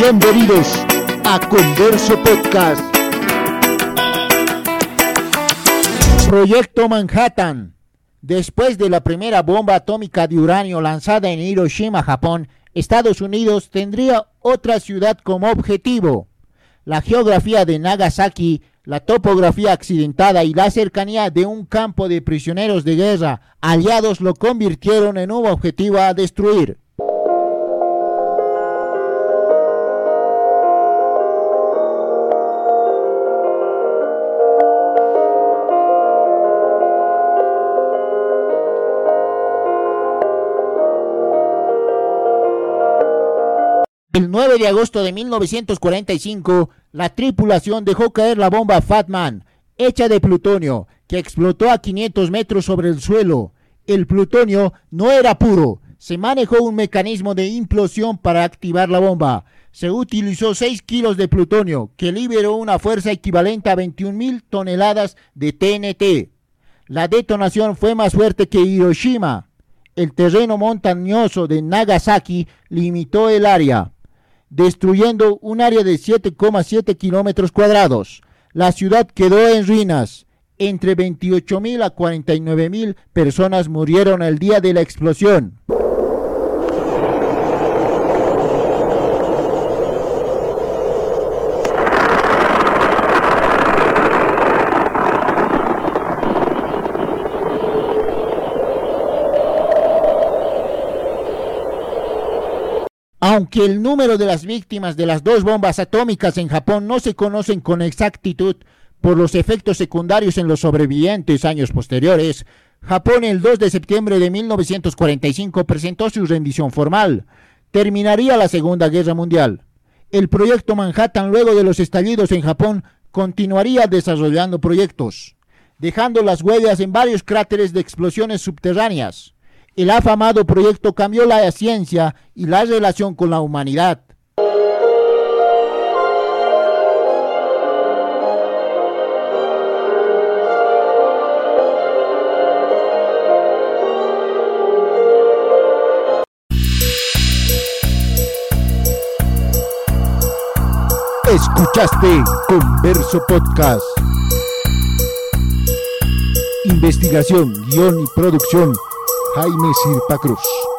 Bienvenidos a Converso Podcast. Proyecto Manhattan. Después de la primera bomba atómica de uranio lanzada en Hiroshima, Japón, Estados Unidos tendría otra ciudad como objetivo. La geografía de Nagasaki, la topografía accidentada y la cercanía de un campo de prisioneros de guerra aliados lo convirtieron en un objetivo a destruir. El 9 de agosto de 1945, la tripulación dejó caer la bomba Fatman, hecha de plutonio, que explotó a 500 metros sobre el suelo. El plutonio no era puro, se manejó un mecanismo de implosión para activar la bomba. Se utilizó 6 kilos de plutonio, que liberó una fuerza equivalente a 21.000 toneladas de TNT. La detonación fue más fuerte que Hiroshima. El terreno montañoso de Nagasaki limitó el área destruyendo un área de 7,7 kilómetros cuadrados. La ciudad quedó en ruinas. Entre 28.000 a 49.000 personas murieron el día de la explosión. Aunque el número de las víctimas de las dos bombas atómicas en Japón no se conocen con exactitud por los efectos secundarios en los sobrevivientes años posteriores, Japón el 2 de septiembre de 1945 presentó su rendición formal. Terminaría la Segunda Guerra Mundial. El proyecto Manhattan luego de los estallidos en Japón continuaría desarrollando proyectos, dejando las huellas en varios cráteres de explosiones subterráneas. El afamado proyecto cambió la ciencia y la relación con la humanidad. Escuchaste Converso Podcast. Investigación, guion y producción Jaime Sirpa Cruz.